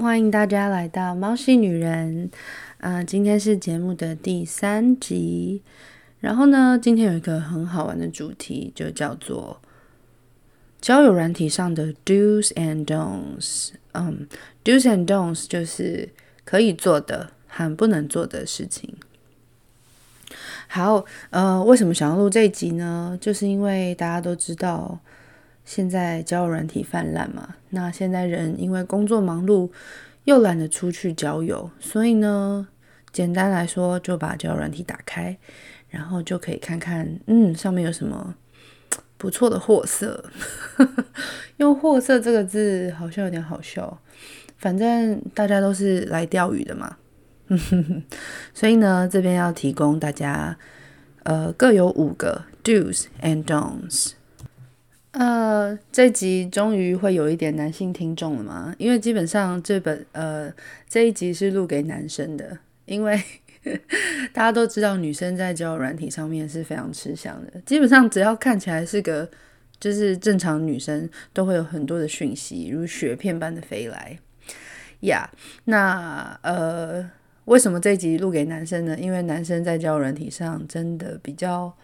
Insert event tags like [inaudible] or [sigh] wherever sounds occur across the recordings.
欢迎大家来到猫系女人。嗯、呃，今天是节目的第三集。然后呢，今天有一个很好玩的主题，就叫做交友软体上的 Do's and Don'ts。嗯，Do's and Don'ts 就是可以做的和不能做的事情。好，呃，为什么想要录这一集呢？就是因为大家都知道。现在交友软体泛滥嘛，那现在人因为工作忙碌，又懒得出去交友，所以呢，简单来说，就把交友软体打开，然后就可以看看，嗯，上面有什么不错的货色。[laughs] 用“货色”这个字好像有点好笑，反正大家都是来钓鱼的嘛，[laughs] 所以呢，这边要提供大家，呃，各有五个 Do's and Don'ts。呃，这集终于会有一点男性听众了嘛？因为基本上这本呃这一集是录给男生的，因为 [laughs] 大家都知道女生在交友软体上面是非常吃香的。基本上只要看起来是个就是正常女生，都会有很多的讯息如雪片般的飞来。呀、那呃为什么这一集录给男生呢？因为男生在交友软体上真的比较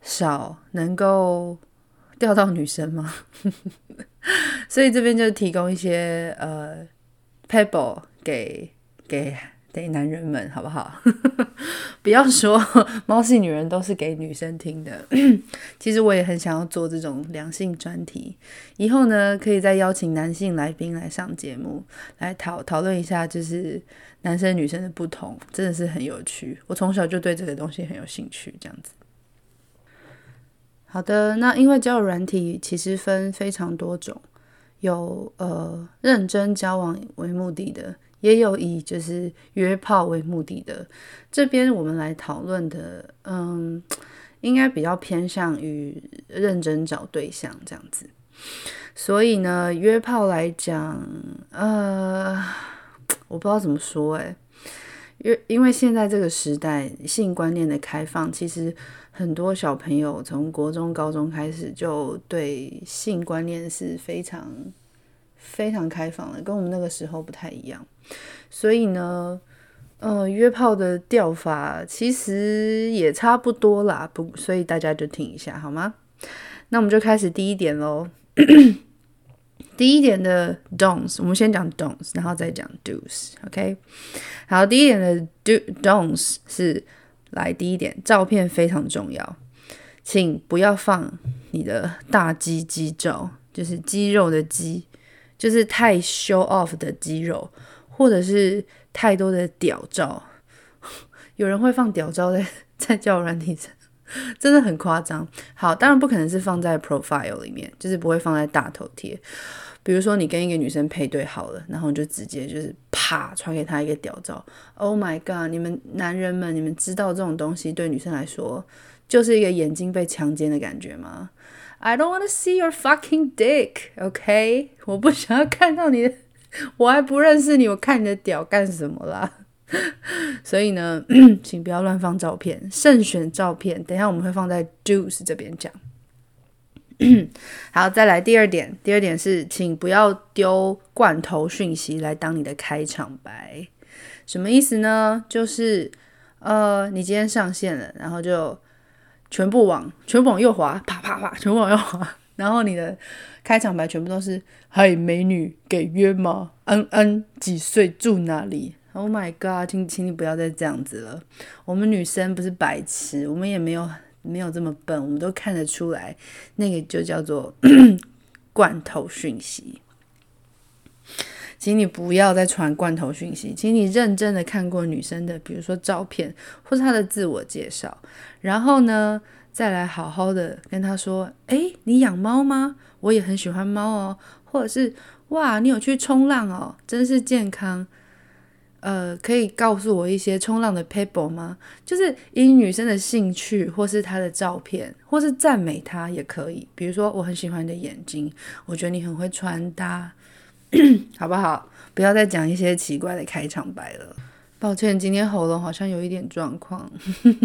少能够。钓到女生吗？[laughs] 所以这边就提供一些呃 pebble 给给给男人们，好不好？[laughs] 不要说 [laughs] 猫系女人都是给女生听的。[clears throat] 其实我也很想要做这种两性专题，以后呢可以再邀请男性来宾来上节目，来讨讨论一下，就是男生女生的不同，真的是很有趣。我从小就对这个东西很有兴趣，这样子。好的，那因为交友软体其实分非常多种，有呃认真交往为目的的，也有以就是约炮为目的的。这边我们来讨论的，嗯，应该比较偏向于认真找对象这样子。所以呢，约炮来讲，呃，我不知道怎么说诶，因因为现在这个时代性观念的开放，其实。很多小朋友从国中、高中开始就对性观念是非常、非常开放的，跟我们那个时候不太一样。所以呢，呃，约炮的钓法其实也差不多啦，不，所以大家就听一下好吗？那我们就开始第一点喽。[coughs] 第一点的 don'ts，我们先讲 don'ts，然后再讲 do's。OK，好，第一点的 do don'ts 是。来，第一点，照片非常重要，请不要放你的大肌肌照，就是肌肉的肌，就是太 show off 的肌肉，或者是太多的屌照。[laughs] 有人会放屌照在 [laughs] 在交友软体上，真的很夸张。好，当然不可能是放在 profile 里面，就是不会放在大头贴。比如说，你跟一个女生配对好了，然后你就直接就是啪传给她一个屌照。Oh my god！你们男人们，你们知道这种东西对女生来说就是一个眼睛被强奸的感觉吗？I don't want to see your fucking dick，OK？我不想要看到你的，我还不认识你，我看你的屌干什么啦？所以呢，[clears throat] 请不要乱放照片，慎选照片。等一下我们会放在 Juice 这边讲。[clears throat] 好，再来第二点。第二点是，请不要丢罐头讯息来当你的开场白。什么意思呢？就是，呃，你今天上线了，然后就全部往全部往右滑，啪啪啪，全部往右滑，然后你的开场白全部都是“嗨，美女，给约吗？安安，几岁，住哪里？”Oh my god，请请你不要再这样子了。我们女生不是白痴，我们也没有。没有这么笨，我们都看得出来，那个就叫做 [clears throat] 罐头讯息。请你不要再传罐头讯息，请你认真的看过女生的，比如说照片或是她的自我介绍，然后呢，再来好好的跟她说：“诶，你养猫吗？我也很喜欢猫哦。”或者是“哇，你有去冲浪哦，真是健康。”呃，可以告诉我一些冲浪的 paper 吗？就是以女生的兴趣，或是她的照片，或是赞美她也可以。比如说，我很喜欢你的眼睛，我觉得你很会穿搭，[clears throat] 好不好？不要再讲一些奇怪的开场白了。抱歉，今天喉咙好像有一点状况，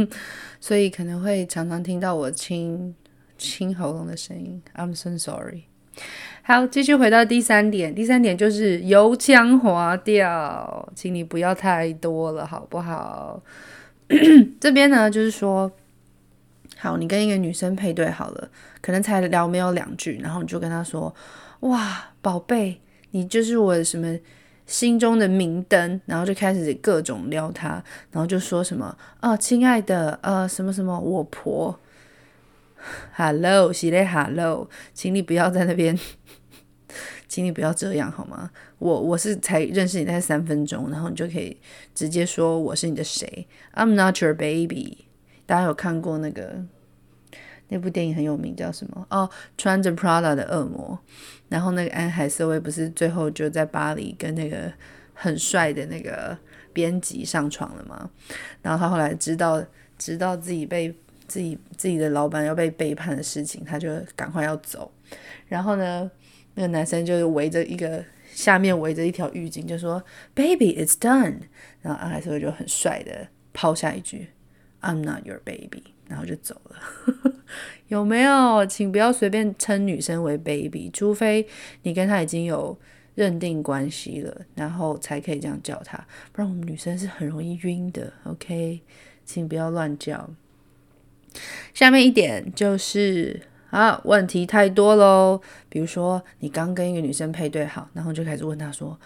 [laughs] 所以可能会常常听到我清清喉咙的声音。I'm so sorry。好，继续回到第三点。第三点就是油腔滑调，请你不要太多了，好不好？[coughs] 这边呢，就是说，好，你跟一个女生配对好了，可能才聊没有两句，然后你就跟她说：“哇，宝贝，你就是我什么心中的明灯。”然后就开始各种撩她，然后就说什么：“哦，亲爱的，呃，什么什么，我婆。” [laughs] Hello，系列 Hello，请你不要在那边，[laughs] 请你不要这样好吗？我我是才认识你大概三分钟，然后你就可以直接说我是你的谁？I'm not your baby。大家有看过那个那部电影很有名，叫什么？哦，穿着 Prada 的恶魔。然后那个安海瑟薇不是最后就在巴黎跟那个很帅的那个编辑上床了吗？然后他后来知道知道自己被。自己自己的老板要被背叛的事情，他就赶快要走。然后呢，那个男生就围着一个下面围着一条浴巾，就说：“Baby, it's done。”然后安海瑟薇就很帅的抛下一句：“I'm not your baby。”然后就走了。[laughs] 有没有？请不要随便称女生为 baby，除非你跟她已经有认定关系了，然后才可以这样叫她。不然我们女生是很容易晕的。OK，请不要乱叫。下面一点就是啊，问题太多喽。比如说，你刚跟一个女生配对好，然后就开始问她说：“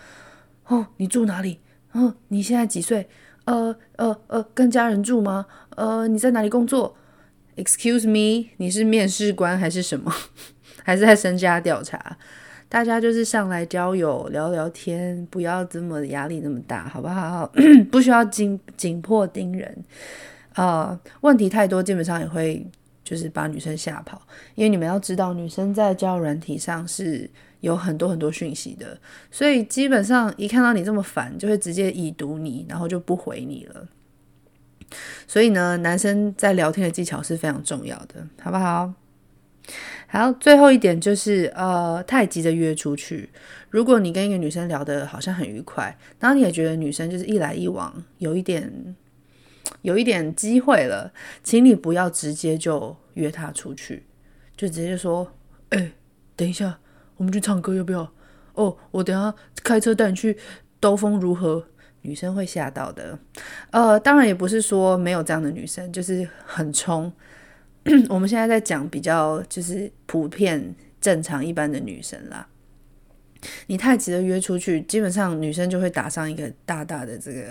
哦，你住哪里？哦，你现在几岁？呃呃呃，跟家人住吗？呃，你在哪里工作？Excuse me，你是面试官还是什么？[laughs] 还是在身家调查？大家就是上来交友聊聊天，不要这么压力那么大，好不好？[coughs] 不需要紧紧迫盯人。”呃，问题太多，基本上也会就是把女生吓跑，因为你们要知道，女生在交友软体上是有很多很多讯息的，所以基本上一看到你这么烦，就会直接已读你，然后就不回你了。所以呢，男生在聊天的技巧是非常重要的，好不好？好，最后一点就是呃，太急着约出去。如果你跟一个女生聊得好像很愉快，然后你也觉得女生就是一来一往有一点。有一点机会了，请你不要直接就约他出去，就直接说：“哎、等一下，我们去唱歌要不要？哦，我等下开车带你去兜风，如何？”女生会吓到的。呃，当然也不是说没有这样的女生，就是很冲。[clears throat] 我们现在在讲比较就是普遍正常一般的女生啦。你太急着约出去，基本上女生就会打上一个大大的这个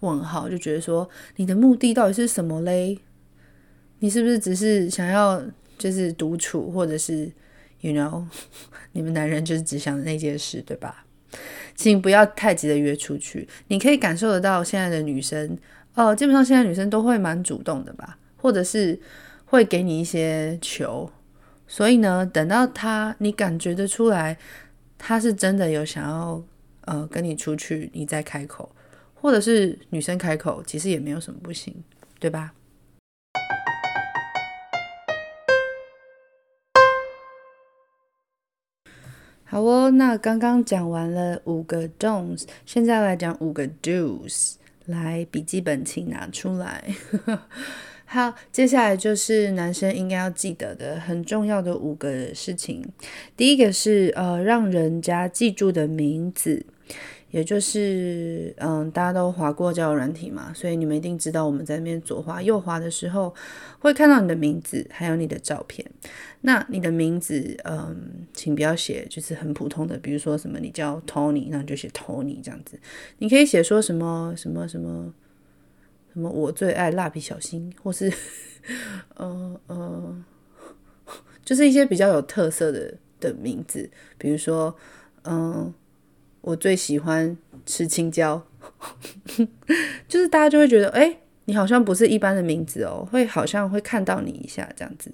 问号，就觉得说你的目的到底是什么嘞？你是不是只是想要就是独处，或者是 you know [laughs] 你们男人就是只想那件事，对吧？请不要太急着约出去。你可以感受得到现在的女生，哦，基本上现在女生都会蛮主动的吧，或者是会给你一些球，所以呢，等到他你感觉得出来。他是真的有想要呃跟你出去，你再开口，或者是女生开口，其实也没有什么不行，对吧？好哦，那刚刚讲完了五个 don'ts，现在来讲五个 do's，来笔记本请拿出来。好，接下来就是男生应该要记得的很重要的五个事情。第一个是呃，让人家记住的名字，也就是嗯，大家都滑过交友软体嘛，所以你们一定知道我们在那边左滑右滑的时候会看到你的名字，还有你的照片。那你的名字，嗯，请不要写就是很普通的，比如说什么你叫 Tony，那你就写 Tony 这样子。你可以写说什么什么什么。什么？我最爱蜡笔小新，或是，呃呃，就是一些比较有特色的的名字，比如说，嗯、我最喜欢吃青椒，[laughs] 就是大家就会觉得，哎、你好像不是一般的名字哦，会好像会看到你一下这样子。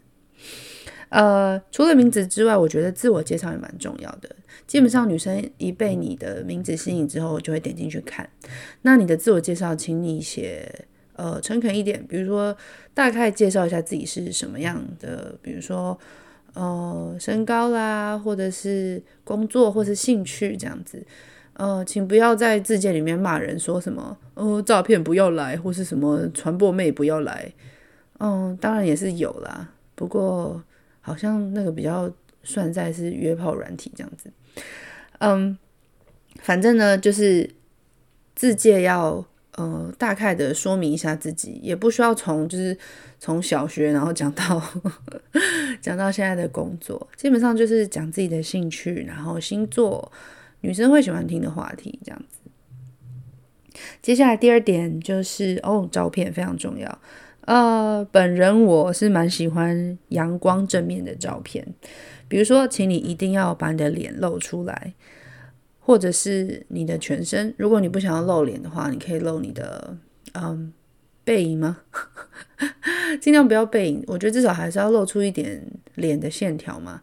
呃，除了名字之外，我觉得自我介绍也蛮重要的。基本上女生一被你的名字吸引之后，就会点进去看。那你的自我介绍，请你写。呃，诚恳一点，比如说大概介绍一下自己是什么样的，比如说呃身高啦，或者是工作或是兴趣这样子。呃，请不要在自介里面骂人，说什么呃照片不要来，或是什么传播妹不要来。嗯、当然也是有啦，不过好像那个比较算在是约炮软体这样子。嗯，反正呢，就是自介要呃大概的说明一下自己，也不需要从就是从小学然后讲到 [laughs] 讲到现在的工作，基本上就是讲自己的兴趣，然后星座，女生会喜欢听的话题这样子。接下来第二点就是哦，照片非常重要。呃，本人我是蛮喜欢阳光正面的照片，比如说，请你一定要把你的脸露出来，或者是你的全身。如果你不想要露脸的话，你可以露你的嗯背影吗？[laughs] 尽量不要背影，我觉得至少还是要露出一点脸的线条嘛。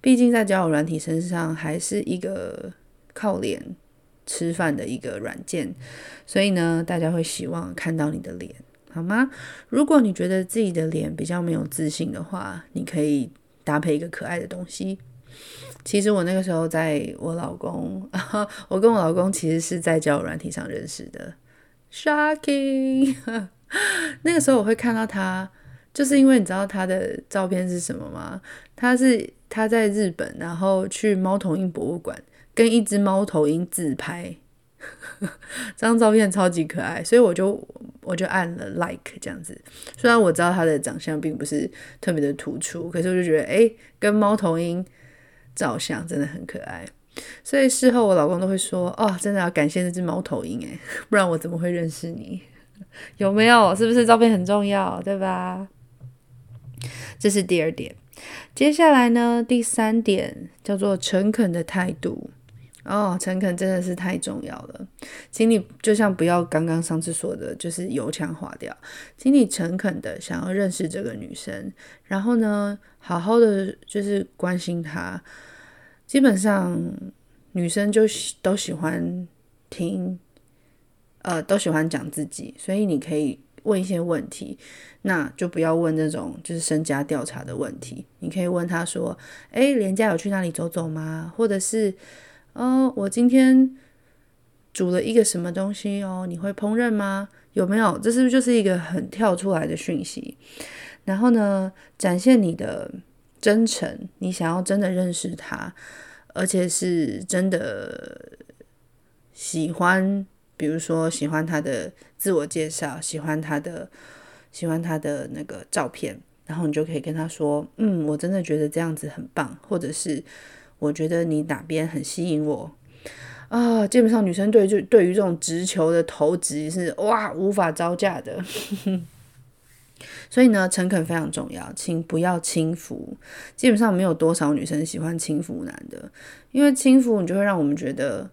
毕竟在交友软体身上还是一个靠脸吃饭的一个软件，所以呢，大家会希望看到你的脸。好吗？如果你觉得自己的脸比较没有自信的话，你可以搭配一个可爱的东西。其实我那个时候在我老公，[laughs] 我跟我老公其实是在交友软体上认识的。Shocking！[laughs] 那个时候我会看到他，就是因为你知道他的照片是什么吗？他是他在日本，然后去猫头鹰博物馆跟一只猫头鹰自拍。[laughs] 这张照片超级可爱，所以我就我就按了 like 这样子。虽然我知道他的长相并不是特别的突出，可是我就觉得，诶，跟猫头鹰照相真的很可爱。所以事后我老公都会说，哦，真的要感谢那只猫头鹰诶，不然我怎么会认识你？有没有？是不是照片很重要？对吧？这是第二点。接下来呢，第三点叫做诚恳的态度。哦，诚恳真的是太重要了，请你就像不要刚刚上次说的，就是油腔滑调，请你诚恳的想要认识这个女生，然后呢，好好的就是关心她。基本上女生就喜都喜欢听，呃，都喜欢讲自己，所以你可以问一些问题，那就不要问那种就是身家调查的问题，你可以问他说，诶，连家有去哪里走走吗？或者是。哦，我今天煮了一个什么东西哦？你会烹饪吗？有没有？这是不是就是一个很跳出来的讯息？然后呢，展现你的真诚，你想要真的认识他，而且是真的喜欢，比如说喜欢他的自我介绍，喜欢他的喜欢他的那个照片，然后你就可以跟他说：“嗯，我真的觉得这样子很棒。”或者是。我觉得你哪边很吸引我啊？基本上女生对就对于这种直球的投掷是哇无法招架的，[laughs] 所以呢，诚恳非常重要，请不要轻浮。基本上没有多少女生喜欢轻浮男的，因为轻浮你就会让我们觉得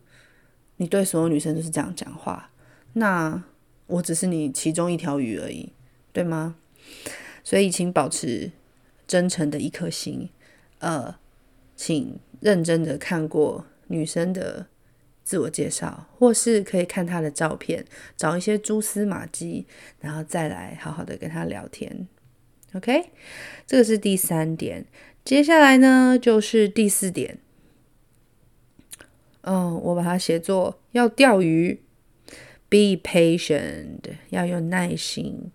你对所有女生都是这样讲话，那我只是你其中一条鱼而已，对吗？所以请保持真诚的一颗心，呃，请。认真的看过女生的自我介绍，或是可以看他的照片，找一些蛛丝马迹，然后再来好好的跟他聊天。OK，这个是第三点。接下来呢，就是第四点。嗯，我把它写作要钓鱼，Be patient，要有耐心。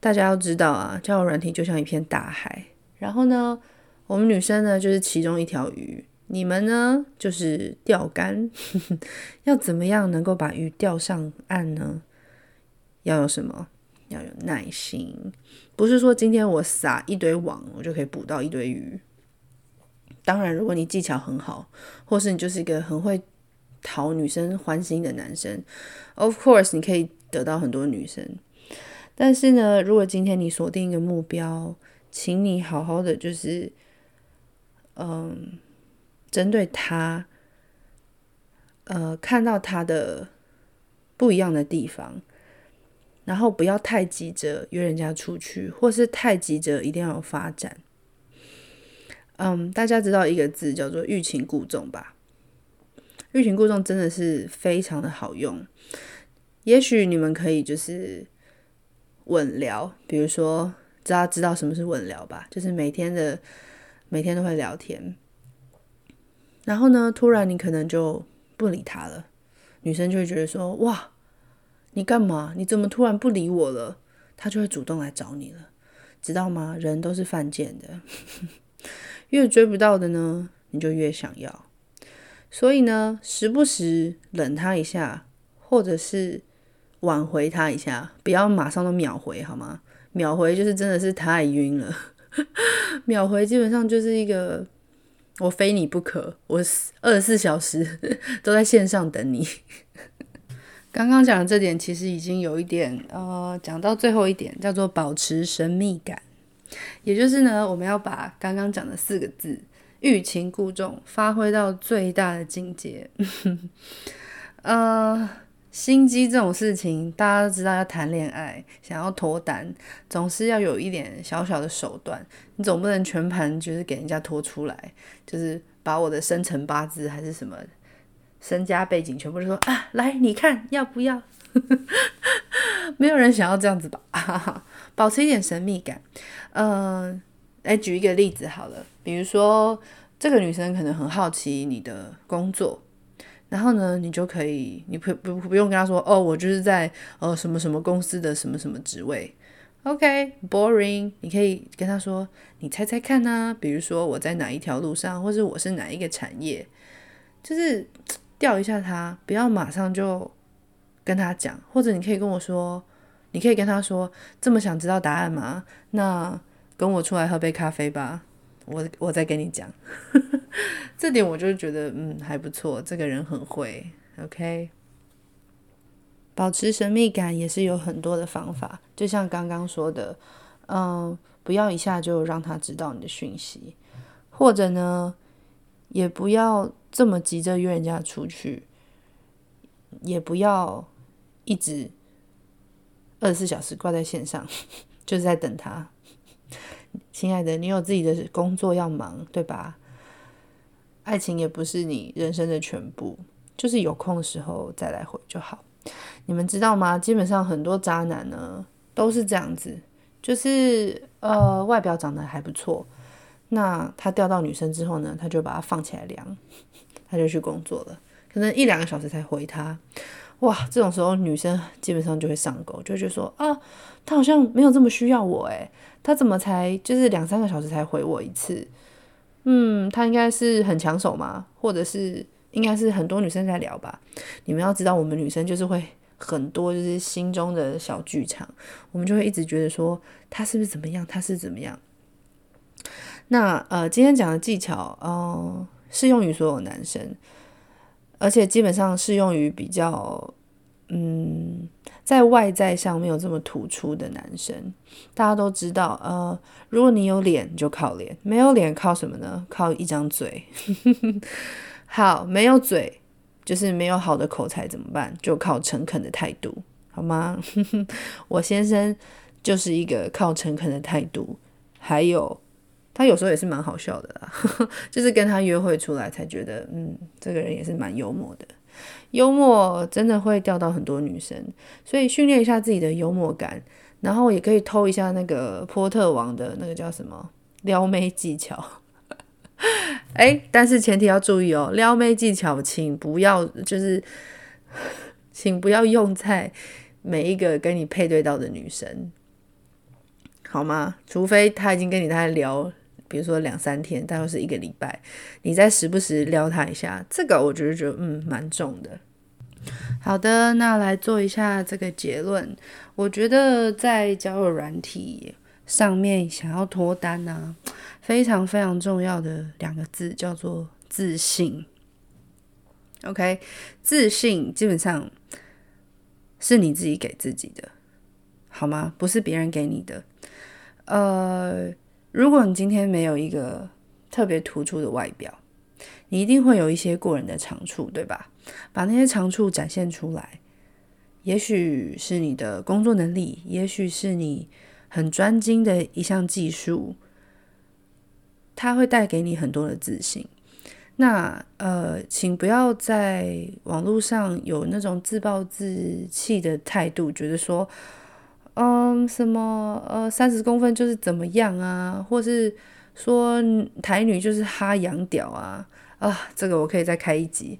大家要知道啊，交友软体就像一片大海，然后呢，我们女生呢，就是其中一条鱼，你们呢，就是钓竿。[laughs] 要怎么样能够把鱼钓上岸呢？要有什么？要有耐心。不是说今天我撒一堆网，我就可以捕到一堆鱼。当然，如果你技巧很好，或是你就是一个很会讨女生欢心的男生，of course 你可以得到很多女生。但是呢，如果今天你锁定一个目标，请你好好的就是。嗯，针对他，呃，看到他的不一样的地方，然后不要太急着约人家出去，或是太急着一定要有发展。嗯，大家知道一个字叫做欲擒故纵吧？欲擒故纵真的是非常的好用。也许你们可以就是稳聊，比如说，大家知道什么是稳聊吧？就是每天的。每天都会聊天，然后呢，突然你可能就不理他了，女生就会觉得说：“哇，你干嘛？你怎么突然不理我了？”他就会主动来找你了，知道吗？人都是犯贱的，[laughs] 越追不到的呢，你就越想要。所以呢，时不时冷他一下，或者是挽回他一下，不要马上都秒回，好吗？秒回就是真的是太晕了。[laughs] 秒回基本上就是一个我非你不可，我二十四小时 [laughs] 都在线上等你。[laughs] 刚刚讲的这点其实已经有一点呃，讲到最后一点叫做保持神秘感，也就是呢，我们要把刚刚讲的四个字欲擒故纵发挥到最大的境界。[laughs] 呃，心机这种事情，大家都知道，要谈恋爱，想要脱单，总是要有一点小小的手段。你总不能全盘就是给人家拖出来，就是把我的生辰八字还是什么。身家背景全部说啊，来你看要不要？[laughs] 没有人想要这样子吧？[laughs] 保持一点神秘感。嗯、来举一个例子好了，比如说这个女生可能很好奇你的工作，然后呢，你就可以，你不不不用跟他说哦，我就是在呃什么什么公司的什么什么职位。OK，boring。你可以跟他说，你猜猜看呢、啊？比如说我在哪一条路上，或者我是哪一个产业，就是。[tsk] 吊一下他，不要马上就跟他讲，或者你可以跟我说，你可以跟他说，这么想知道答案吗？那跟我出来喝杯咖啡吧，我我再跟你讲。[laughs] [laughs] 这点我就觉得嗯还不错，这个人很会。OK，保持神秘感也是有很多的方法，就像刚刚说的，嗯，不要一下就让他知道你的讯息，或者呢，也不要。这么急着约人家出去，也不要一直二十四小时挂在线上，[laughs] 就是在等他。亲爱的，你有自己的工作要忙，对吧？爱情也不是你人生的全部，就是有空的时候再来回就好。你们知道吗？基本上很多渣男呢都是这样子，就是呃外表长得还不错，那他钓到女生之后呢，他就把她放起来量。他就去工作了，可能一两个小时才回他。哇，这种时候女生基本上就会上钩，就觉得说啊，他好像没有这么需要我诶，他怎么才就是两三个小时才回我一次？嗯，他应该是很抢手吗？或者是应该是很多女生在聊吧？你们要知道，我们女生就是会很多就是心中的小剧场，我们就会一直觉得说他是不是怎么样？他是怎么样？那呃，今天讲的技巧，哦、适用于所有男生，而且基本上适用于比较，嗯，在外在上没有这么突出的男生。大家都知道，呃，如果你有脸，就靠脸；没有脸，靠什么呢？靠一张嘴。[laughs] 好，没有嘴，就是没有好的口才，怎么办？就靠诚恳的态度，好吗？[laughs] 我先生就是一个靠诚恳的态度，还有。他有时候也是蛮好笑的啦，[laughs] 就是跟他约会出来才觉得，嗯，这个人也是蛮幽默的。幽默真的会钓到很多女生，所以训练一下自己的幽默感，然后也可以偷一下那个波特王的那个叫什么 [laughs] 撩妹技巧。[laughs] 哎，但是前提要注意哦，撩妹技巧请不要就是，请不要用在每一个跟你配对到的女生，好吗？除非他已经跟你在聊。比如说两三天，大概是一个礼拜，你再时不时撩他一下，这个我觉得觉得嗯蛮重的。好的，那来做一下这个结论。我觉得在交友软体上面想要脱单呢、啊，非常非常重要的两个字叫做自信。OK，自信基本上是你自己给自己的，好吗？不是别人给你的。呃。如果你今天没有一个特别突出的外表，你一定会有一些过人的长处，对吧？把那些长处展现出来，也许是你的工作能力，也许是你很专精的一项技术，它会带给你很多的自信。那呃，请不要在网络上有那种自暴自弃的态度，觉得说。嗯，什么呃，三十公分就是怎么样啊？或是说台女就是哈洋屌啊？啊，这个我可以再开一集。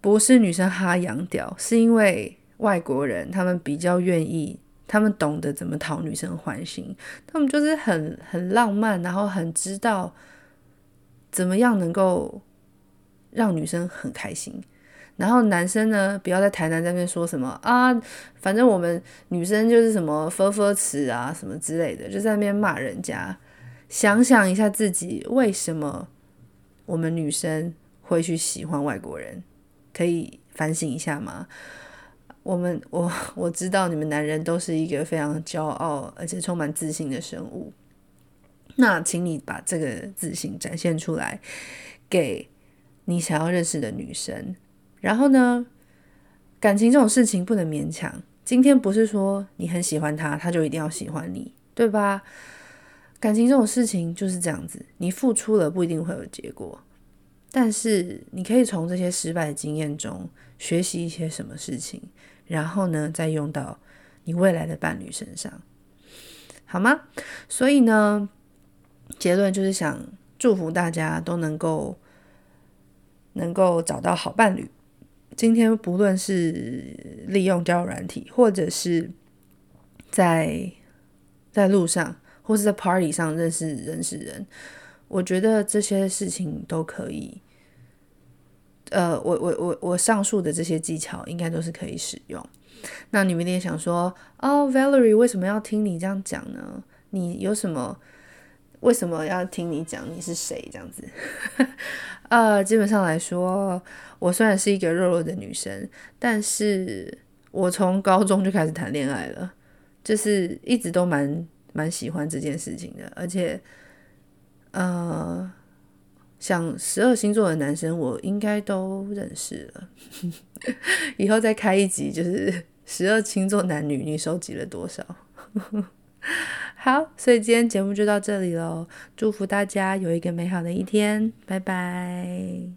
不是女生哈洋屌，是因为外国人他们比较愿意，他们懂得怎么讨女生欢心，他们就是很很浪漫，然后很知道怎么样能够让女生很开心？然后男生呢，不要在台南那边说什么啊，反正我们女生就是什么分分词啊，什么之类的，就在那边骂人家。想想一下自己，为什么我们女生会去喜欢外国人？可以反省一下吗？我们我我知道你们男人都是一个非常骄傲而且充满自信的生物，那请你把这个自信展现出来，给你想要认识的女生。然后呢，感情这种事情不能勉强。今天不是说你很喜欢他，他就一定要喜欢你，对吧？感情这种事情就是这样子，你付出了不一定会有结果，但是你可以从这些失败的经验中学习一些什么事情，然后呢，再用到你未来的伴侣身上，好吗？所以呢，结论就是想祝福大家都能够能够找到好伴侣。今天不论是利用交友软体，或者是在在路上，或是在 party 上认识认识人，我觉得这些事情都可以。呃，我我我我上述的这些技巧应该都是可以使用。那你们一定想说，哦，Valerie 为什么要听你这样讲呢？你有什么？为什么要听你讲你是谁这样子？[laughs] 呃，基本上来说，我虽然是一个肉肉的女生，但是我从高中就开始谈恋爱了，就是一直都蛮蛮喜欢这件事情的，而且，呃，像十二星座的男生，我应该都认识了。[laughs] 以后再开一集，就是十二星座男女，你收集了多少？好，所以今天节目就到这里喽。祝福大家有一个美好的一天，拜拜。